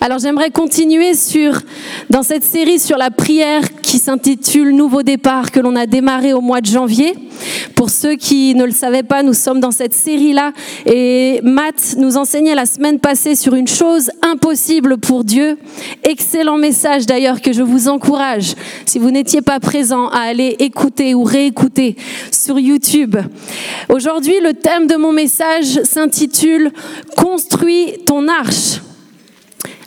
Alors j'aimerais continuer sur, dans cette série sur la prière qui s'intitule Nouveau départ que l'on a démarré au mois de janvier. Pour ceux qui ne le savaient pas, nous sommes dans cette série-là et Matt nous enseignait la semaine passée sur une chose impossible pour Dieu. Excellent message d'ailleurs que je vous encourage, si vous n'étiez pas présent, à aller écouter ou réécouter sur YouTube. Aujourd'hui, le thème de mon message s'intitule Construis ton arche.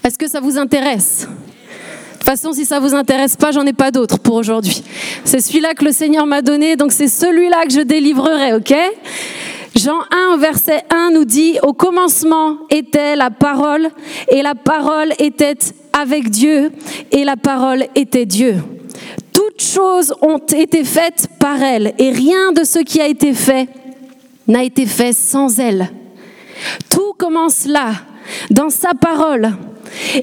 Est-ce que ça vous intéresse? De toute façon, si ça vous intéresse pas, j'en ai pas d'autre pour aujourd'hui. C'est celui-là que le Seigneur m'a donné, donc c'est celui-là que je délivrerai, ok? Jean 1, verset 1 nous dit, au commencement était la parole, et la parole était avec Dieu, et la parole était Dieu. Toutes choses ont été faites par elle, et rien de ce qui a été fait n'a été fait sans elle. Tout commence là, dans sa parole.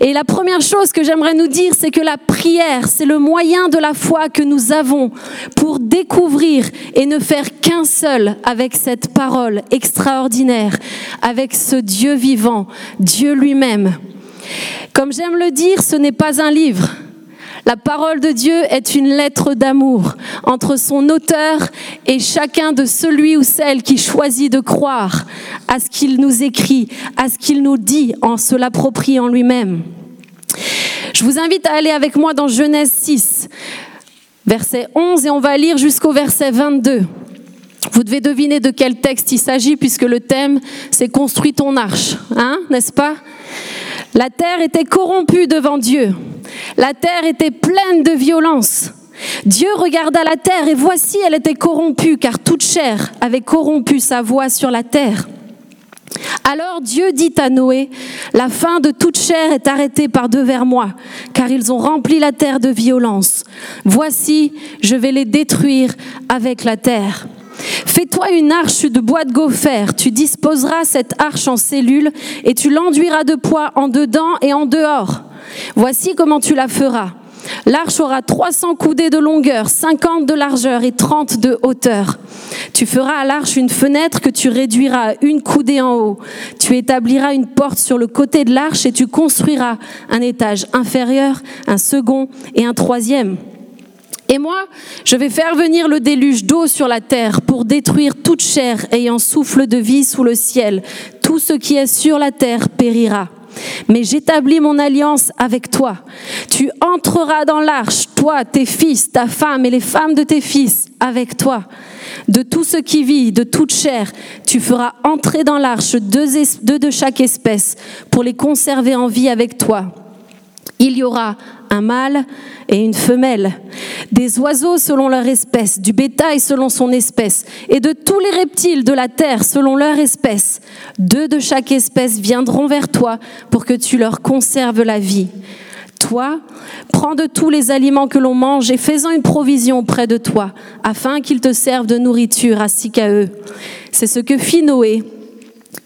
Et la première chose que j'aimerais nous dire, c'est que la prière, c'est le moyen de la foi que nous avons pour découvrir et ne faire qu'un seul avec cette parole extraordinaire, avec ce Dieu vivant, Dieu lui-même. Comme j'aime le dire, ce n'est pas un livre. La parole de Dieu est une lettre d'amour entre son auteur et chacun de celui ou celle qui choisit de croire à ce qu'il nous écrit, à ce qu'il nous dit en se l'appropriant lui-même. Je vous invite à aller avec moi dans Genèse 6, verset 11, et on va lire jusqu'au verset 22. Vous devez deviner de quel texte il s'agit puisque le thème c'est construis ton arche, hein, n'est-ce pas? La terre était corrompue devant Dieu la terre était pleine de violence. Dieu regarda la terre et voici elle était corrompue car toute chair avait corrompu sa voix sur la terre. Alors Dieu dit à Noé, la fin de toute chair est arrêtée par devers moi, car ils ont rempli la terre de violence. Voici, je vais les détruire avec la terre. Fais-toi une arche de bois de gopher, tu disposeras cette arche en cellules et tu l'enduiras de poids en dedans et en dehors. Voici comment tu la feras. L'arche aura 300 coudées de longueur, 50 de largeur et 30 de hauteur. Tu feras à l'arche une fenêtre que tu réduiras à une coudée en haut. Tu établiras une porte sur le côté de l'arche et tu construiras un étage inférieur, un second et un troisième. Et moi, je vais faire venir le déluge d'eau sur la terre pour détruire toute chair ayant souffle de vie sous le ciel. Tout ce qui est sur la terre périra mais j'établis mon alliance avec toi. Tu entreras dans l'arche, toi, tes fils, ta femme et les femmes de tes fils, avec toi. De tout ce qui vit, de toute chair, tu feras entrer dans l'arche deux, de chaque espèce pour les conserver en vie avec toi. Il y aura un mâle et une femelle, des oiseaux selon leur espèce, du bétail selon son espèce, et de tous les reptiles de la terre selon leur espèce. Deux de chaque espèce viendront vers toi pour que tu leur conserves la vie. Toi, prends de tous les aliments que l'on mange et fais-en une provision auprès de toi, afin qu'ils te servent de nourriture ainsi qu'à eux. C'est ce que fit Noé.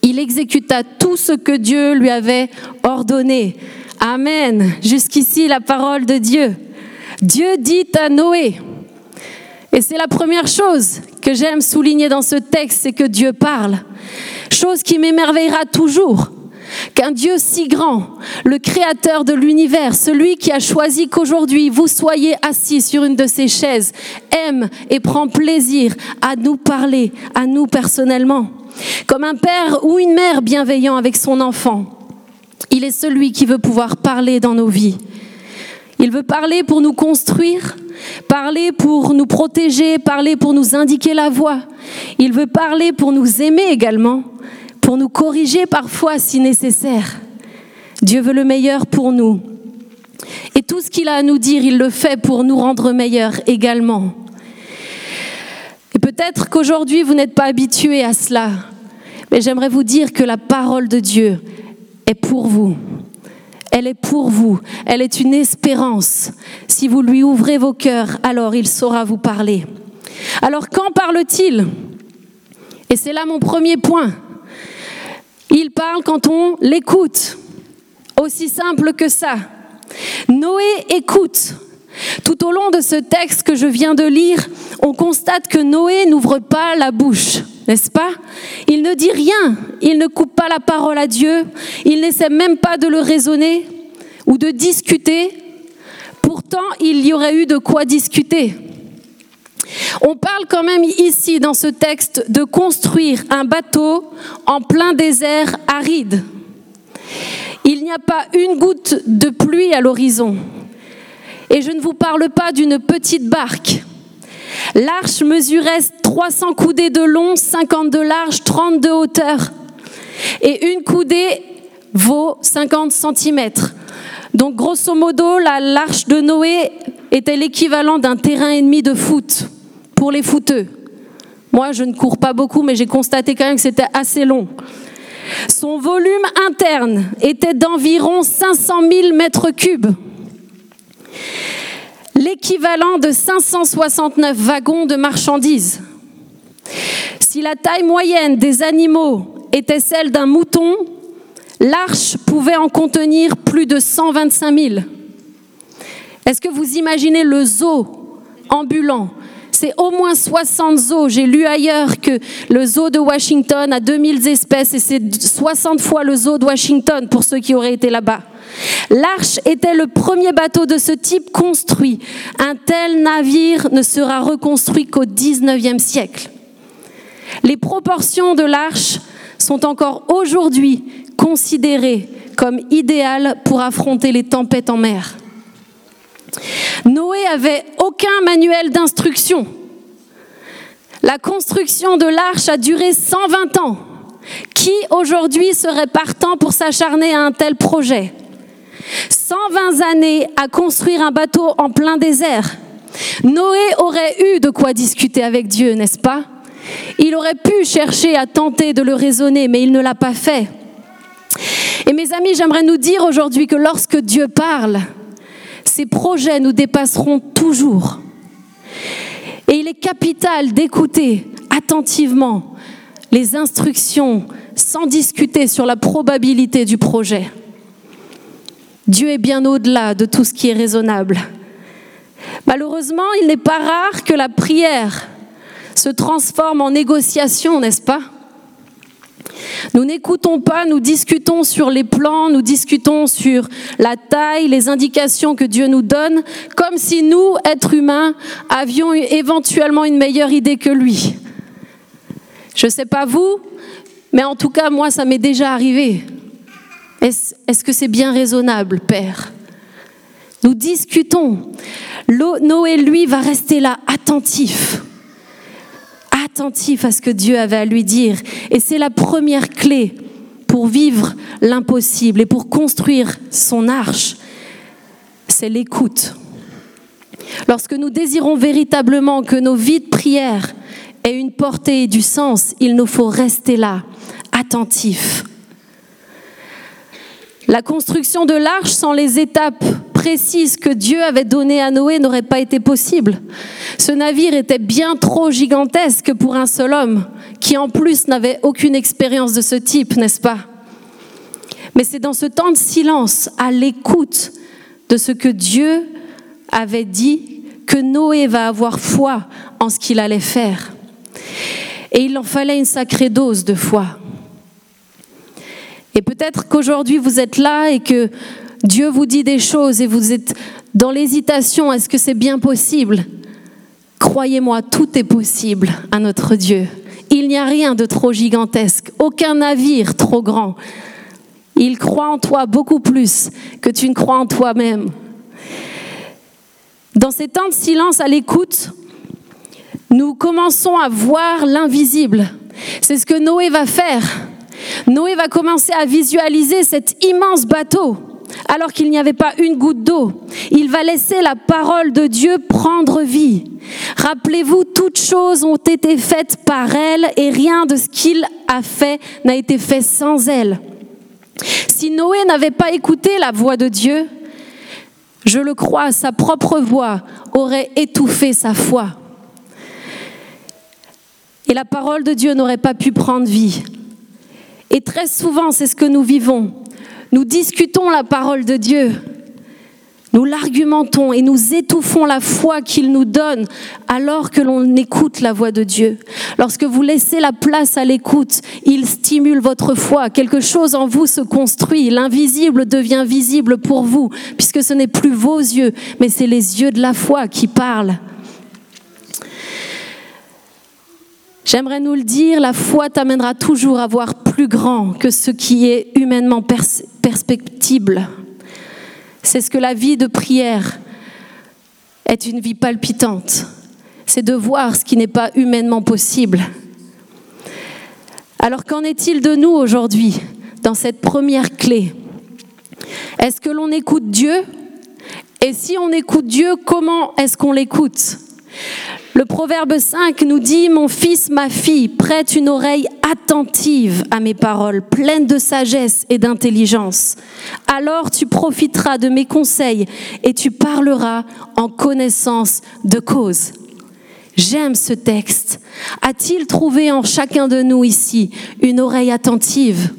Il exécuta tout ce que Dieu lui avait ordonné. Amen. Jusqu'ici, la parole de Dieu. Dieu dit à Noé, et c'est la première chose que j'aime souligner dans ce texte, c'est que Dieu parle. Chose qui m'émerveillera toujours, qu'un Dieu si grand, le créateur de l'univers, celui qui a choisi qu'aujourd'hui vous soyez assis sur une de ces chaises, aime et prend plaisir à nous parler, à nous personnellement, comme un père ou une mère bienveillant avec son enfant. Il est celui qui veut pouvoir parler dans nos vies. Il veut parler pour nous construire, parler pour nous protéger, parler pour nous indiquer la voie. Il veut parler pour nous aimer également, pour nous corriger parfois si nécessaire. Dieu veut le meilleur pour nous. Et tout ce qu'il a à nous dire, il le fait pour nous rendre meilleurs également. Et peut-être qu'aujourd'hui, vous n'êtes pas habitué à cela, mais j'aimerais vous dire que la parole de Dieu, est pour vous. Elle est pour vous. Elle est une espérance. Si vous lui ouvrez vos cœurs, alors il saura vous parler. Alors quand parle-t-il? Et c'est là mon premier point. Il parle quand on l'écoute. Aussi simple que ça. Noé écoute. Tout au long de ce texte que je viens de lire, on constate que Noé n'ouvre pas la bouche n'est-ce pas? Il ne dit rien, il ne coupe pas la parole à Dieu, il n'essaie même pas de le raisonner. ou de discuter. Pourtant, il y aurait eu de quoi discuter. On parle quand même ici dans ce texte de construire un bateau en plein désert aride. Il n'y a pas une goutte de pluie à l'horizon. Et je ne vous parle pas d'une petite barque. L'arche mesurait 300 coudées de long, 50 de large, 30 de hauteur. Et une coudée vaut 50 cm. Donc grosso modo, l'arche de Noé était l'équivalent d'un terrain ennemi de foot pour les footeux. Moi, je ne cours pas beaucoup, mais j'ai constaté quand même que c'était assez long. Son volume interne était d'environ 500 000 mètres cubes, l'équivalent de 569 wagons de marchandises. Si la taille moyenne des animaux était celle d'un mouton, l'arche pouvait en contenir plus de 125 000. Est-ce que vous imaginez le zoo ambulant? C'est au moins 60 zoos. J'ai lu ailleurs que le zoo de Washington a 2000 espèces et c'est 60 fois le zoo de Washington pour ceux qui auraient été là-bas. L'arche était le premier bateau de ce type construit. Un tel navire ne sera reconstruit qu'au 19e siècle. Les proportions de l'arche sont encore aujourd'hui considérées comme idéales pour affronter les tempêtes en mer. Noé avait aucun manuel d'instruction. La construction de l'arche a duré 120 ans. Qui aujourd'hui serait partant pour s'acharner à un tel projet? 120 années à construire un bateau en plein désert. Noé aurait eu de quoi discuter avec Dieu, n'est-ce pas? Il aurait pu chercher à tenter de le raisonner, mais il ne l'a pas fait. Et mes amis, j'aimerais nous dire aujourd'hui que lorsque Dieu parle, ces projets nous dépasseront toujours. Et il est capital d'écouter attentivement les instructions sans discuter sur la probabilité du projet. Dieu est bien au-delà de tout ce qui est raisonnable. Malheureusement, il n'est pas rare que la prière se transforme en négociation, n'est-ce pas? Nous n'écoutons pas, nous discutons sur les plans, nous discutons sur la taille, les indications que Dieu nous donne, comme si nous, êtres humains, avions éventuellement une meilleure idée que lui. Je ne sais pas vous, mais en tout cas, moi, ça m'est déjà arrivé. Est-ce que c'est bien raisonnable, Père? Nous discutons. Noé, lui, va rester là, attentif attentif à ce que Dieu avait à lui dire. Et c'est la première clé pour vivre l'impossible et pour construire son arche. C'est l'écoute. Lorsque nous désirons véritablement que nos vies de prière aient une portée et du sens, il nous faut rester là, attentifs. La construction de l'arche sans les étapes précises que Dieu avait données à Noé n'aurait pas été possible. Ce navire était bien trop gigantesque pour un seul homme, qui en plus n'avait aucune expérience de ce type, n'est-ce pas? Mais c'est dans ce temps de silence, à l'écoute de ce que Dieu avait dit, que Noé va avoir foi en ce qu'il allait faire. Et il en fallait une sacrée dose de foi. Et peut-être qu'aujourd'hui vous êtes là et que Dieu vous dit des choses et vous êtes dans l'hésitation, est-ce que c'est bien possible? Croyez-moi, tout est possible à notre Dieu. Il n'y a rien de trop gigantesque, aucun navire trop grand. Il croit en toi beaucoup plus que tu ne crois en toi-même. Dans ces temps de silence à l'écoute, nous commençons à voir l'invisible. C'est ce que Noé va faire. Noé va commencer à visualiser cet immense bateau alors qu'il n'y avait pas une goutte d'eau. Il va laisser la parole de Dieu prendre vie. Rappelez-vous, toutes choses ont été faites par elle et rien de ce qu'il a fait n'a été fait sans elle. Si Noé n'avait pas écouté la voix de Dieu, je le crois, sa propre voix aurait étouffé sa foi. Et la parole de Dieu n'aurait pas pu prendre vie. Et très souvent, c'est ce que nous vivons. Nous discutons la parole de Dieu. Nous l'argumentons et nous étouffons la foi qu'il nous donne alors que l'on écoute la voix de Dieu. Lorsque vous laissez la place à l'écoute, il stimule votre foi. Quelque chose en vous se construit. L'invisible devient visible pour vous puisque ce n'est plus vos yeux, mais c'est les yeux de la foi qui parlent. J'aimerais nous le dire, la foi t'amènera toujours à voir plus grand que ce qui est humainement C'est ce que la vie de prière est une vie palpitante. C'est de voir ce qui n'est pas humainement possible. Alors qu'en est-il de nous aujourd'hui dans cette première clé? Est-ce que l'on écoute Dieu? Et si on écoute Dieu, comment est-ce qu'on l'écoute? Le proverbe 5 nous dit, Mon fils, ma fille, prête une oreille attentive à mes paroles, pleine de sagesse et d'intelligence. Alors tu profiteras de mes conseils et tu parleras en connaissance de cause. J'aime ce texte. A-t-il trouvé en chacun de nous ici une oreille attentive?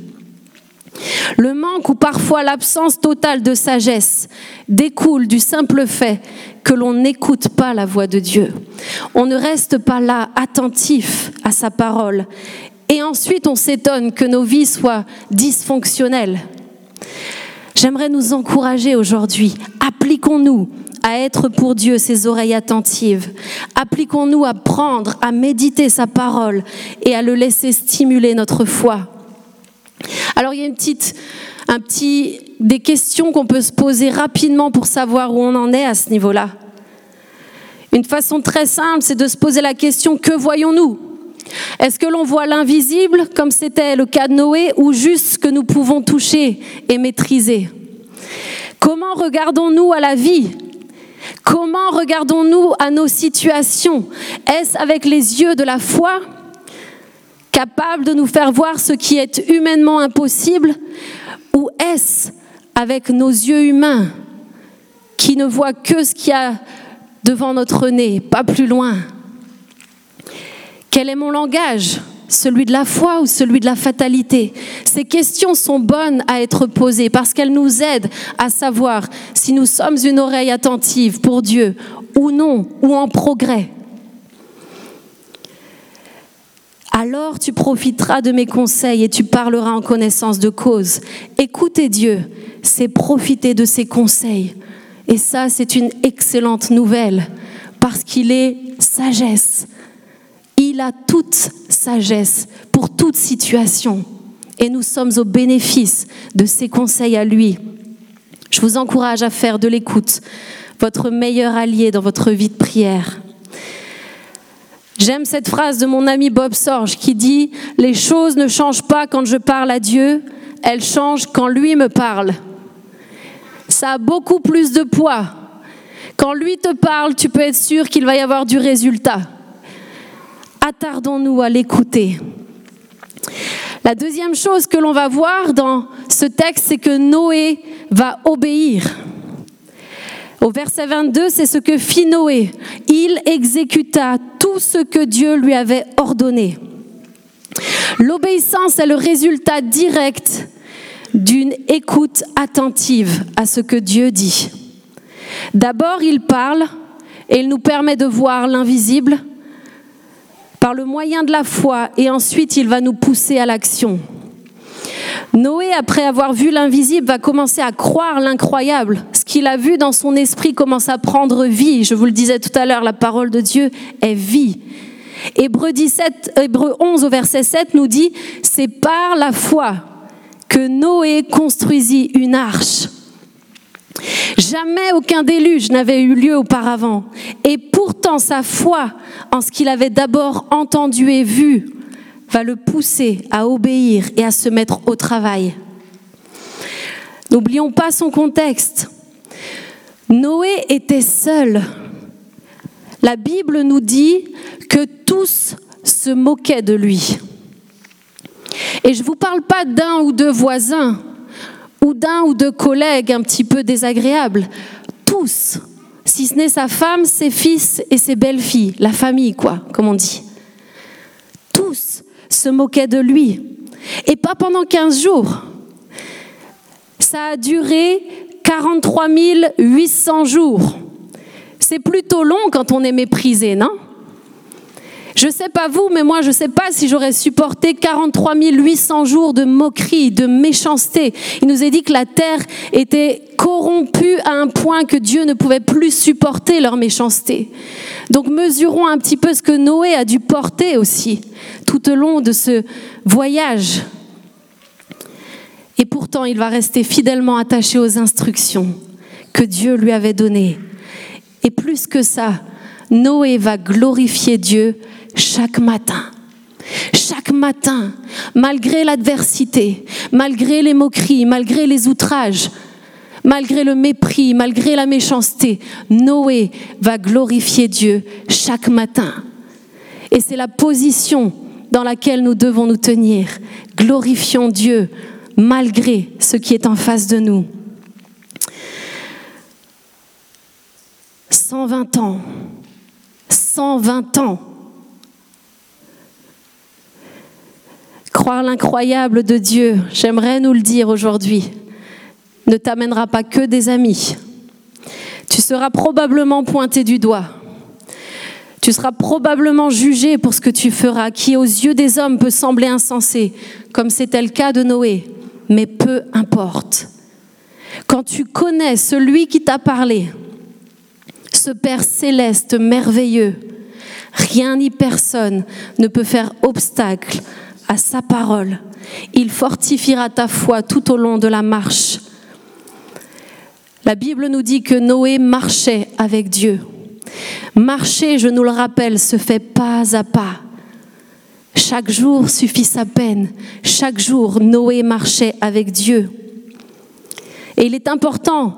Le manque ou parfois l'absence totale de sagesse découle du simple fait que l'on n'écoute pas la voix de Dieu. On ne reste pas là attentif à sa parole. Et ensuite, on s'étonne que nos vies soient dysfonctionnelles. J'aimerais nous encourager aujourd'hui. Appliquons-nous à être pour Dieu ses oreilles attentives. Appliquons-nous à prendre, à méditer sa parole et à le laisser stimuler notre foi. Alors il y a une petite, un petit, des questions qu'on peut se poser rapidement pour savoir où on en est à ce niveau-là. Une façon très simple, c'est de se poser la question que voyons-nous? Est-ce que l'on voit l'invisible, comme c'était le cas de Noé, ou juste ce que nous pouvons toucher et maîtriser? Comment regardons-nous à la vie? Comment regardons-nous à nos situations? Est-ce avec les yeux de la foi capable de nous faire voir ce qui est humainement impossible Ou est-ce avec nos yeux humains qui ne voient que ce qu'il y a devant notre nez, pas plus loin. Quel est mon langage? Celui de la foi ou celui de la fatalité? Ces questions sont bonnes à être posées parce qu'elles nous aident à savoir si nous sommes une oreille attentive pour Dieu ou non, ou en progrès. Alors tu profiteras de mes conseils et tu parleras en connaissance de cause. Écouter Dieu, c'est profiter de ses conseils. Et ça, c'est une excellente nouvelle, parce qu'il est sagesse. Il a toute sagesse pour toute situation. Et nous sommes au bénéfice de ses conseils à lui. Je vous encourage à faire de l'écoute votre meilleur allié dans votre vie de prière. J'aime cette phrase de mon ami Bob Sorge qui dit ⁇ Les choses ne changent pas quand je parle à Dieu, elles changent quand lui me parle. ⁇ Ça a beaucoup plus de poids. Quand lui te parle, tu peux être sûr qu'il va y avoir du résultat. Attardons-nous à l'écouter. La deuxième chose que l'on va voir dans ce texte, c'est que Noé va obéir. Au verset 22, c'est ce que fit Noé. Il exécuta tout ce que Dieu lui avait ordonné. L'obéissance est le résultat direct d'une écoute attentive à ce que Dieu dit. D'abord, il parle et il nous permet de voir l'invisible par le moyen de la foi et ensuite il va nous pousser à l'action. Noé, après avoir vu l'invisible, va commencer à croire l'incroyable. Ce qu'il a vu dans son esprit commence à prendre vie. Je vous le disais tout à l'heure, la parole de Dieu est vie. Hébreu, 17, Hébreu 11 au verset 7 nous dit, c'est par la foi que Noé construisit une arche. Jamais aucun déluge n'avait eu lieu auparavant. Et pourtant sa foi en ce qu'il avait d'abord entendu et vu va le pousser à obéir et à se mettre au travail. N'oublions pas son contexte. Noé était seul. La Bible nous dit que tous se moquaient de lui. Et je ne vous parle pas d'un ou deux voisins ou d'un ou deux collègues un petit peu désagréables. Tous, si ce n'est sa femme, ses fils et ses belles-filles, la famille, quoi, comme on dit. Se moquait de lui. Et pas pendant 15 jours. Ça a duré 43 800 jours. C'est plutôt long quand on est méprisé, non? Je ne sais pas vous, mais moi je ne sais pas si j'aurais supporté 43 800 jours de moquerie, de méchanceté. Il nous est dit que la terre était corrompue à un point que Dieu ne pouvait plus supporter leur méchanceté. Donc mesurons un petit peu ce que Noé a dû porter aussi tout au long de ce voyage. Et pourtant, il va rester fidèlement attaché aux instructions que Dieu lui avait données. Et plus que ça, Noé va glorifier Dieu chaque matin. Chaque matin, malgré l'adversité, malgré les moqueries, malgré les outrages, malgré le mépris, malgré la méchanceté, Noé va glorifier Dieu chaque matin. Et c'est la position dans laquelle nous devons nous tenir. Glorifions Dieu malgré ce qui est en face de nous. 120 ans. 120 ans. Croire l'incroyable de Dieu, j'aimerais nous le dire aujourd'hui, ne t'amènera pas que des amis. Tu seras probablement pointé du doigt. Tu seras probablement jugé pour ce que tu feras, qui aux yeux des hommes peut sembler insensé, comme c'était le cas de Noé mais peu importe. Quand tu connais celui qui t'a parlé, ce Père céleste merveilleux, rien ni personne ne peut faire obstacle à sa parole. Il fortifiera ta foi tout au long de la marche. La Bible nous dit que Noé marchait avec Dieu. Marcher, je nous le rappelle, se fait pas à pas. Chaque jour suffit sa peine. Chaque jour, Noé marchait avec Dieu. Et il est important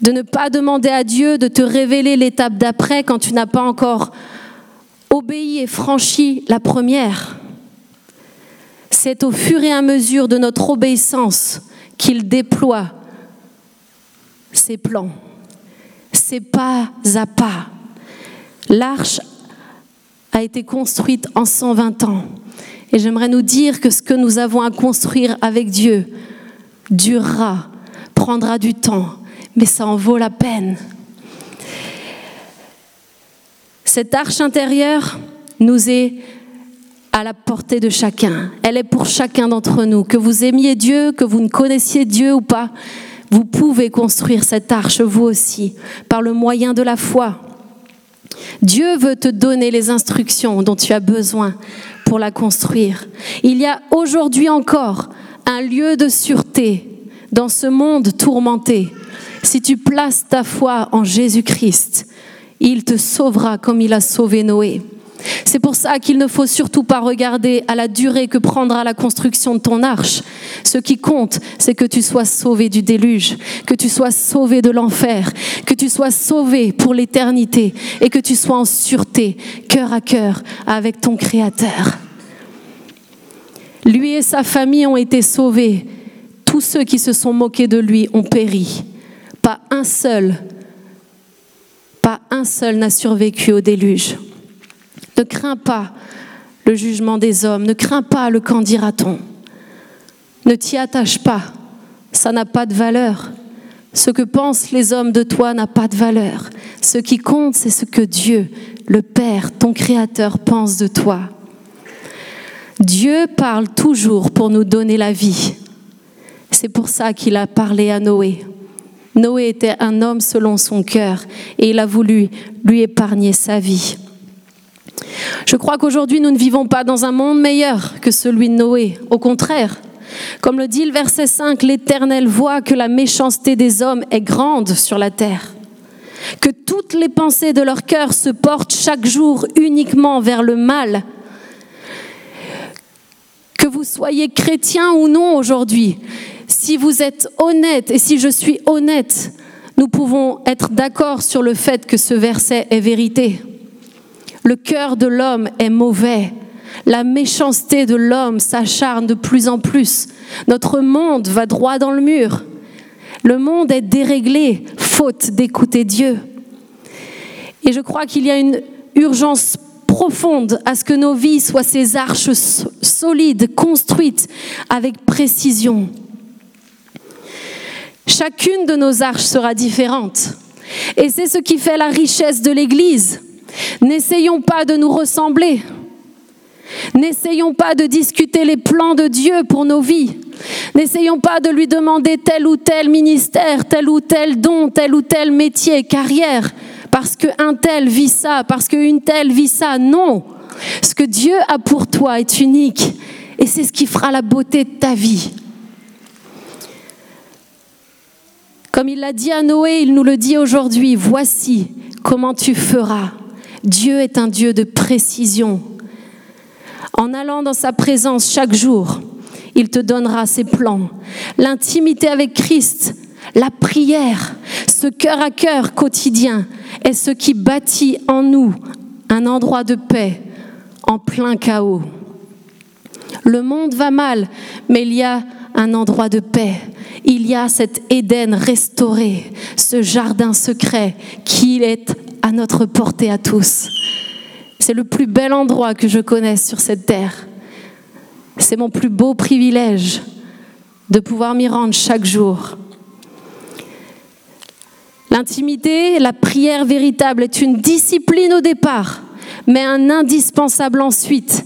de ne pas demander à Dieu de te révéler l'étape d'après quand tu n'as pas encore obéi et franchi la première. C'est au fur et à mesure de notre obéissance qu'il déploie ses plans. C'est pas à pas. L'arche a été construite en 120 ans. Et j'aimerais nous dire que ce que nous avons à construire avec Dieu durera, prendra du temps, mais ça en vaut la peine. Cette arche intérieure nous est à la portée de chacun. Elle est pour chacun d'entre nous. Que vous aimiez Dieu, que vous ne connaissiez Dieu ou pas, vous pouvez construire cette arche vous aussi, par le moyen de la foi. Dieu veut te donner les instructions dont tu as besoin pour la construire. Il y a aujourd'hui encore un lieu de sûreté dans ce monde tourmenté. Si tu places ta foi en Jésus-Christ, il te sauvera comme il a sauvé Noé. C'est pour ça qu'il ne faut surtout pas regarder à la durée que prendra la construction de ton arche. Ce qui compte, c'est que tu sois sauvé du déluge, que tu sois sauvé de l'enfer, que tu sois sauvé pour l'éternité et que tu sois en sûreté, cœur à cœur, avec ton Créateur. Lui et sa famille ont été sauvés. Tous ceux qui se sont moqués de lui ont péri. Pas un seul, pas un seul n'a survécu au déluge. Ne crains pas le jugement des hommes, ne crains pas le qu'en dira-t-on. Ne t'y attache pas, ça n'a pas de valeur. Ce que pensent les hommes de toi n'a pas de valeur. Ce qui compte, c'est ce que Dieu, le Père, ton Créateur, pense de toi. Dieu parle toujours pour nous donner la vie. C'est pour ça qu'il a parlé à Noé. Noé était un homme selon son cœur et il a voulu lui épargner sa vie. Je crois qu'aujourd'hui, nous ne vivons pas dans un monde meilleur que celui de Noé. Au contraire, comme le dit le verset 5, l'Éternel voit que la méchanceté des hommes est grande sur la terre, que toutes les pensées de leur cœur se portent chaque jour uniquement vers le mal. Soyez chrétien ou non aujourd'hui, si vous êtes honnête et si je suis honnête, nous pouvons être d'accord sur le fait que ce verset est vérité. Le cœur de l'homme est mauvais. La méchanceté de l'homme s'acharne de plus en plus. Notre monde va droit dans le mur. Le monde est déréglé, faute d'écouter Dieu. Et je crois qu'il y a une urgence profonde à ce que nos vies soient ces arches solides, construites avec précision. Chacune de nos arches sera différente. Et c'est ce qui fait la richesse de l'Église. N'essayons pas de nous ressembler. N'essayons pas de discuter les plans de Dieu pour nos vies. N'essayons pas de lui demander tel ou tel ministère, tel ou tel don, tel ou tel métier, carrière, parce qu'un tel vit ça, parce qu'une telle vit ça. Non. Ce que Dieu a pour toi est unique et c'est ce qui fera la beauté de ta vie. Comme il l'a dit à Noé, il nous le dit aujourd'hui, voici comment tu feras. Dieu est un Dieu de précision. En allant dans sa présence chaque jour, il te donnera ses plans. L'intimité avec Christ, la prière, ce cœur à cœur quotidien est ce qui bâtit en nous un endroit de paix en plein chaos. Le monde va mal, mais il y a un endroit de paix. Il y a cet Éden restauré, ce jardin secret qui est à notre portée à tous. C'est le plus bel endroit que je connaisse sur cette terre. C'est mon plus beau privilège de pouvoir m'y rendre chaque jour. L'intimité, la prière véritable est une discipline au départ, mais un indispensable ensuite.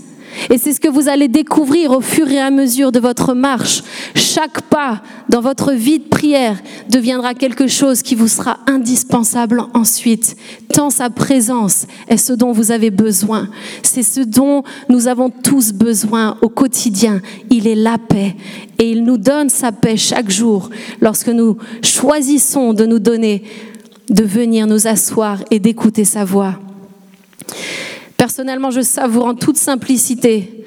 Et c'est ce que vous allez découvrir au fur et à mesure de votre marche. Chaque pas dans votre vie de prière deviendra quelque chose qui vous sera indispensable ensuite. Tant sa présence est ce dont vous avez besoin. C'est ce dont nous avons tous besoin au quotidien. Il est la paix. Et il nous donne sa paix chaque jour lorsque nous choisissons de nous donner, de venir nous asseoir et d'écouter sa voix. Personnellement, je savoure en toute simplicité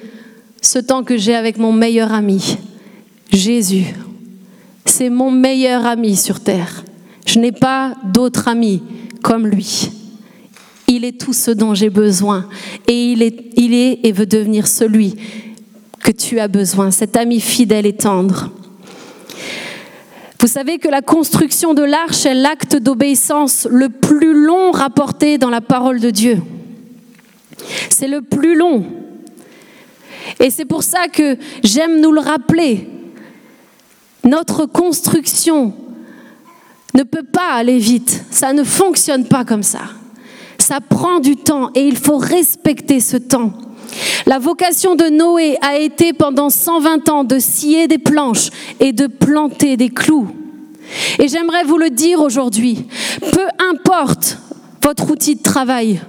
ce temps que j'ai avec mon meilleur ami, Jésus. C'est mon meilleur ami sur terre. Je n'ai pas d'autre ami comme lui. Il est tout ce dont j'ai besoin et il est, et veut devenir celui que tu as besoin, cet ami fidèle et tendre. Vous savez que la construction de l'arche est l'acte d'obéissance le plus long rapporté dans la parole de Dieu. C'est le plus long. Et c'est pour ça que j'aime nous le rappeler. Notre construction ne peut pas aller vite. Ça ne fonctionne pas comme ça. Ça prend du temps et il faut respecter ce temps. La vocation de Noé a été pendant 120 ans de scier des planches et de planter des clous. Et j'aimerais vous le dire aujourd'hui, peu importe votre outil de travail,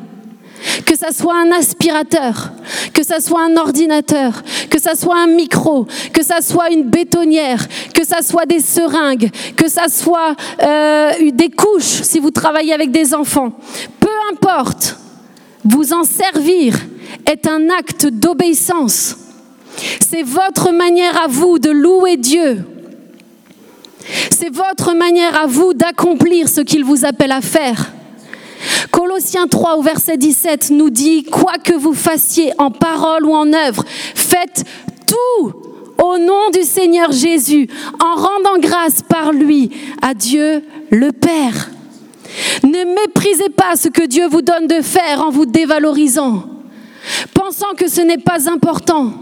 que ça soit un aspirateur, que ça soit un ordinateur, que ça soit un micro, que ça soit une bétonnière, que ça soit des seringues, que ça soit euh, des couches si vous travaillez avec des enfants. Peu importe, vous en servir est un acte d'obéissance. C'est votre manière à vous de louer Dieu. C'est votre manière à vous d'accomplir ce qu'il vous appelle à faire. Colossiens 3 au verset 17 nous dit, quoi que vous fassiez en parole ou en œuvre, faites tout au nom du Seigneur Jésus, en rendant grâce par lui à Dieu le Père. Ne méprisez pas ce que Dieu vous donne de faire en vous dévalorisant, pensant que ce n'est pas important.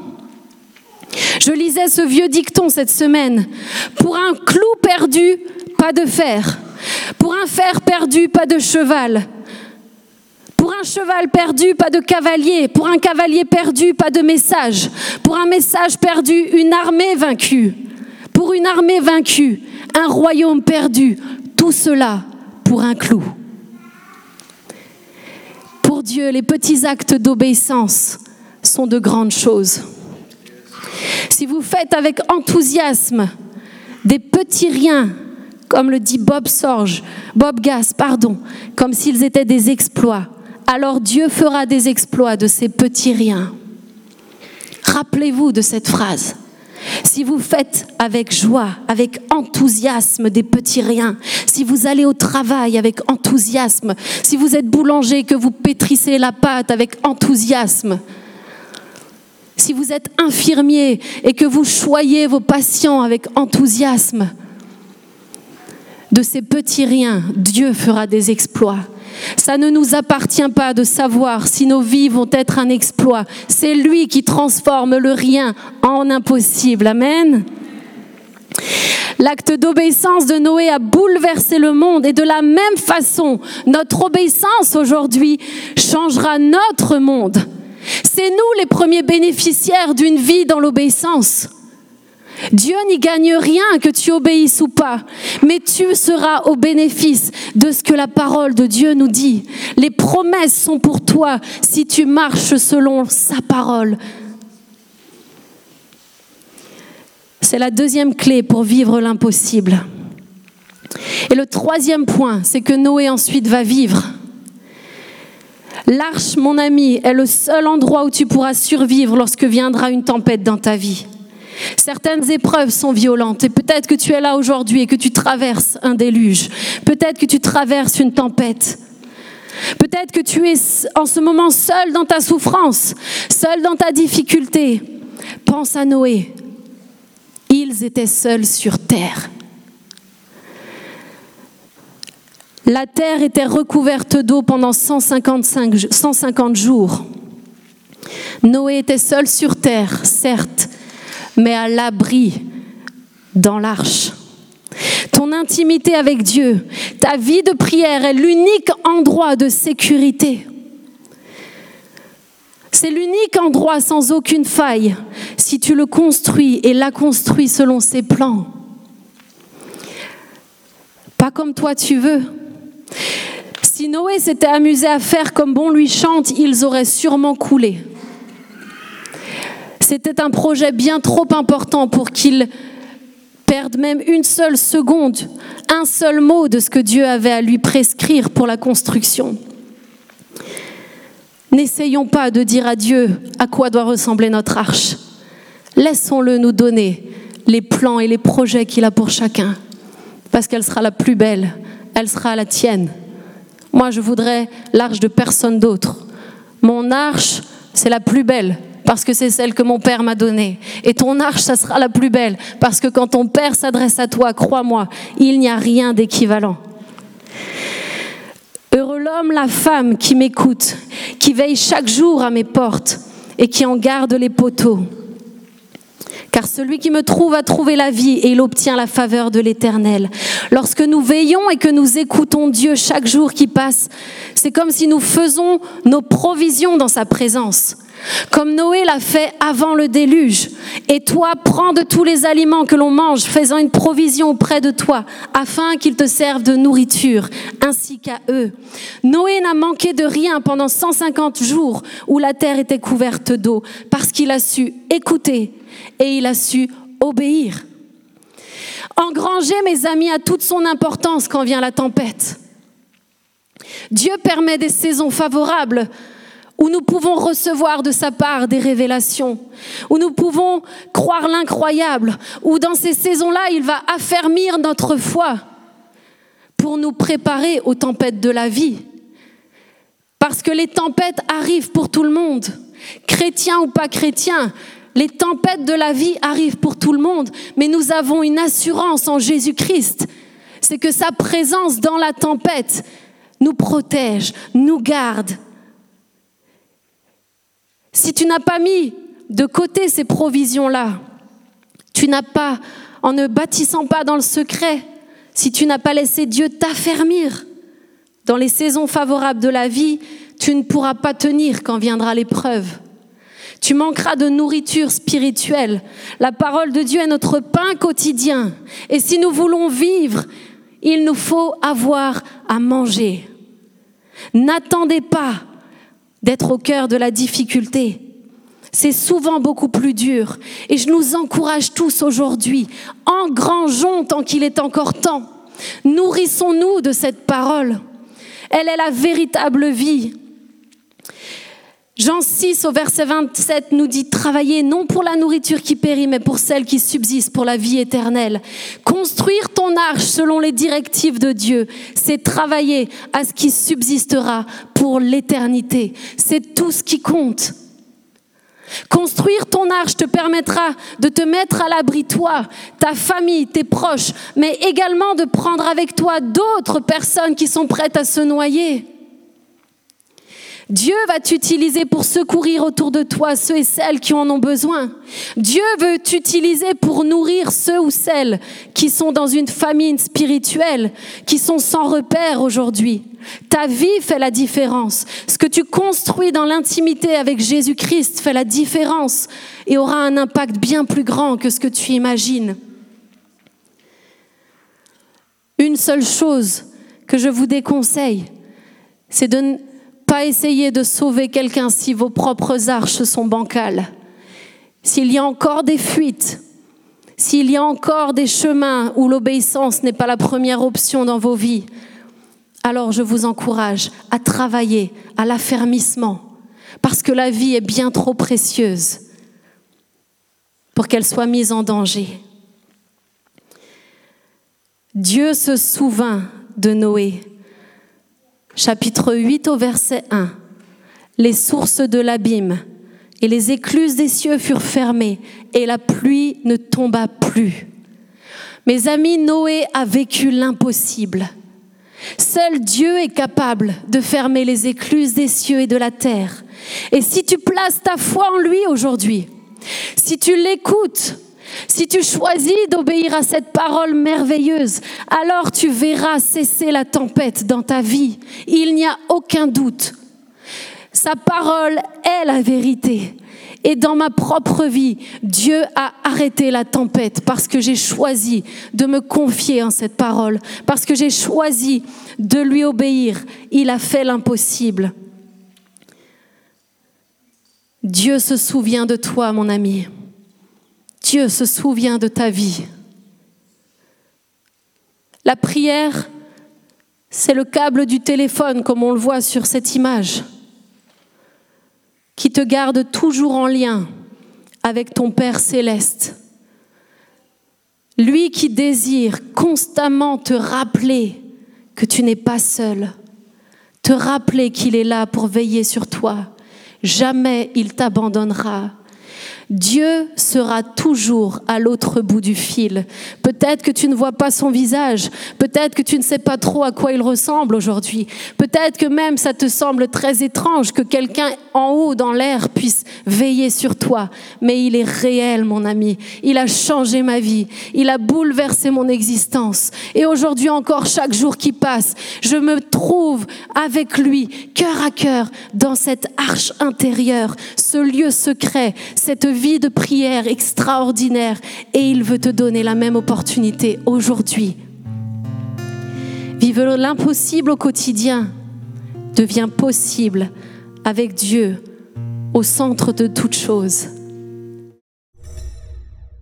Je lisais ce vieux dicton cette semaine. Pour un clou perdu, pas de fer. Pour un fer perdu, pas de cheval. Cheval perdu, pas de cavalier. Pour un cavalier perdu, pas de message. Pour un message perdu, une armée vaincue. Pour une armée vaincue, un royaume perdu. Tout cela pour un clou. Pour Dieu, les petits actes d'obéissance sont de grandes choses. Si vous faites avec enthousiasme des petits riens comme le dit Bob Sorge, Bob Gass, pardon, comme s'ils étaient des exploits. Alors Dieu fera des exploits de ces petits riens. Rappelez-vous de cette phrase. Si vous faites avec joie, avec enthousiasme des petits riens, si vous allez au travail avec enthousiasme, si vous êtes boulanger, que vous pétrissez la pâte avec enthousiasme, si vous êtes infirmier et que vous choyez vos patients avec enthousiasme, de ces petits riens, Dieu fera des exploits. Ça ne nous appartient pas de savoir si nos vies vont être un exploit. C'est lui qui transforme le rien en impossible. Amen. L'acte d'obéissance de Noé a bouleversé le monde et de la même façon, notre obéissance aujourd'hui changera notre monde. C'est nous les premiers bénéficiaires d'une vie dans l'obéissance. Dieu n'y gagne rien que tu obéisses ou pas, mais tu seras au bénéfice de ce que la parole de Dieu nous dit. Les promesses sont pour toi si tu marches selon sa parole. C'est la deuxième clé pour vivre l'impossible. Et le troisième point, c'est que Noé ensuite va vivre. L'arche, mon ami, est le seul endroit où tu pourras survivre lorsque viendra une tempête dans ta vie. Certaines épreuves sont violentes et peut-être que tu es là aujourd'hui et que tu traverses un déluge. Peut-être que tu traverses une tempête. Peut-être que tu es en ce moment seul dans ta souffrance, seul dans ta difficulté. Pense à Noé. Ils étaient seuls sur terre. La terre était recouverte d'eau pendant 155, 150 jours. Noé était seul sur terre, certes, mais à l'abri dans l'arche. Ton intimité avec Dieu, ta vie de prière est l'unique endroit de sécurité. C'est l'unique endroit sans aucune faille si tu le construis et la construis selon ses plans. Pas comme toi tu veux. Si Noé s'était amusé à faire comme bon lui chante, ils auraient sûrement coulé. C'était un projet bien trop important pour qu'il perde même une seule seconde, un seul mot de ce que Dieu avait à lui prescrire pour la construction. N'essayons pas de dire à Dieu à quoi doit ressembler notre arche. Laissons-le nous donner les plans et les projets qu'il a pour chacun, parce qu'elle sera la plus belle, elle sera la tienne. Moi, je voudrais l'arche de personne d'autre. Mon arche, c'est la plus belle, parce que c'est celle que mon Père m'a donnée. Et ton arche, ça sera la plus belle, parce que quand ton Père s'adresse à toi, crois-moi, il n'y a rien d'équivalent. Heureux l'homme, la femme qui m'écoute, qui veille chaque jour à mes portes et qui en garde les poteaux. Car celui qui me trouve a trouvé la vie et il obtient la faveur de l'Éternel. Lorsque nous veillons et que nous écoutons Dieu chaque jour qui passe, c'est comme si nous faisons nos provisions dans sa présence comme Noé l'a fait avant le déluge. Et toi, prends de tous les aliments que l'on mange, faisant une provision auprès de toi, afin qu'ils te servent de nourriture, ainsi qu'à eux. Noé n'a manqué de rien pendant 150 jours où la terre était couverte d'eau, parce qu'il a su écouter et il a su obéir. Engranger, mes amis, a toute son importance quand vient la tempête. Dieu permet des saisons favorables où nous pouvons recevoir de sa part des révélations, où nous pouvons croire l'incroyable, où dans ces saisons-là, il va affermir notre foi pour nous préparer aux tempêtes de la vie. Parce que les tempêtes arrivent pour tout le monde, chrétiens ou pas chrétiens. Les tempêtes de la vie arrivent pour tout le monde, mais nous avons une assurance en Jésus-Christ. C'est que sa présence dans la tempête nous protège, nous garde, si tu n'as pas mis de côté ces provisions-là, tu n'as pas, en ne bâtissant pas dans le secret, si tu n'as pas laissé Dieu t'affermir dans les saisons favorables de la vie, tu ne pourras pas tenir quand viendra l'épreuve. Tu manqueras de nourriture spirituelle. La parole de Dieu est notre pain quotidien. Et si nous voulons vivre, il nous faut avoir à manger. N'attendez pas d'être au cœur de la difficulté. C'est souvent beaucoup plus dur. Et je nous encourage tous aujourd'hui, engrangeons tant qu'il est encore temps. Nourrissons-nous de cette parole. Elle est la véritable vie. Jean 6 au verset 27 nous dit travailler non pour la nourriture qui périt, mais pour celle qui subsiste pour la vie éternelle. Construire ton arche selon les directives de Dieu, c'est travailler à ce qui subsistera pour l'éternité. C'est tout ce qui compte. Construire ton arche te permettra de te mettre à l'abri, toi, ta famille, tes proches, mais également de prendre avec toi d'autres personnes qui sont prêtes à se noyer. Dieu va t'utiliser pour secourir autour de toi ceux et celles qui en ont besoin. Dieu veut t'utiliser pour nourrir ceux ou celles qui sont dans une famine spirituelle, qui sont sans repère aujourd'hui. Ta vie fait la différence. Ce que tu construis dans l'intimité avec Jésus-Christ fait la différence et aura un impact bien plus grand que ce que tu imagines. Une seule chose que je vous déconseille, c'est de pas essayer de sauver quelqu'un si vos propres arches sont bancales. S'il y a encore des fuites, s'il y a encore des chemins où l'obéissance n'est pas la première option dans vos vies, alors je vous encourage à travailler à l'affermissement, parce que la vie est bien trop précieuse pour qu'elle soit mise en danger. Dieu se souvint de Noé. Chapitre 8 au verset 1. Les sources de l'abîme et les écluses des cieux furent fermées et la pluie ne tomba plus. Mes amis, Noé a vécu l'impossible. Seul Dieu est capable de fermer les écluses des cieux et de la terre. Et si tu places ta foi en lui aujourd'hui, si tu l'écoutes, si tu choisis d'obéir à cette parole merveilleuse, alors tu verras cesser la tempête dans ta vie. Il n'y a aucun doute. Sa parole est la vérité. Et dans ma propre vie, Dieu a arrêté la tempête parce que j'ai choisi de me confier en cette parole, parce que j'ai choisi de lui obéir. Il a fait l'impossible. Dieu se souvient de toi, mon ami. Dieu se souvient de ta vie. La prière, c'est le câble du téléphone, comme on le voit sur cette image, qui te garde toujours en lien avec ton Père céleste. Lui qui désire constamment te rappeler que tu n'es pas seul, te rappeler qu'il est là pour veiller sur toi. Jamais il t'abandonnera. Dieu sera toujours à l'autre bout du fil. Peut-être que tu ne vois pas son visage, peut-être que tu ne sais pas trop à quoi il ressemble aujourd'hui, peut-être que même ça te semble très étrange que quelqu'un en haut dans l'air puisse veiller sur toi, mais il est réel, mon ami. Il a changé ma vie, il a bouleversé mon existence. Et aujourd'hui encore, chaque jour qui passe, je me trouve avec lui, cœur à cœur, dans cette arche intérieure, ce lieu secret, cette vie de prière extraordinaire et il veut te donner la même opportunité aujourd'hui. Vivre l'impossible au quotidien devient possible avec Dieu au centre de toute chose.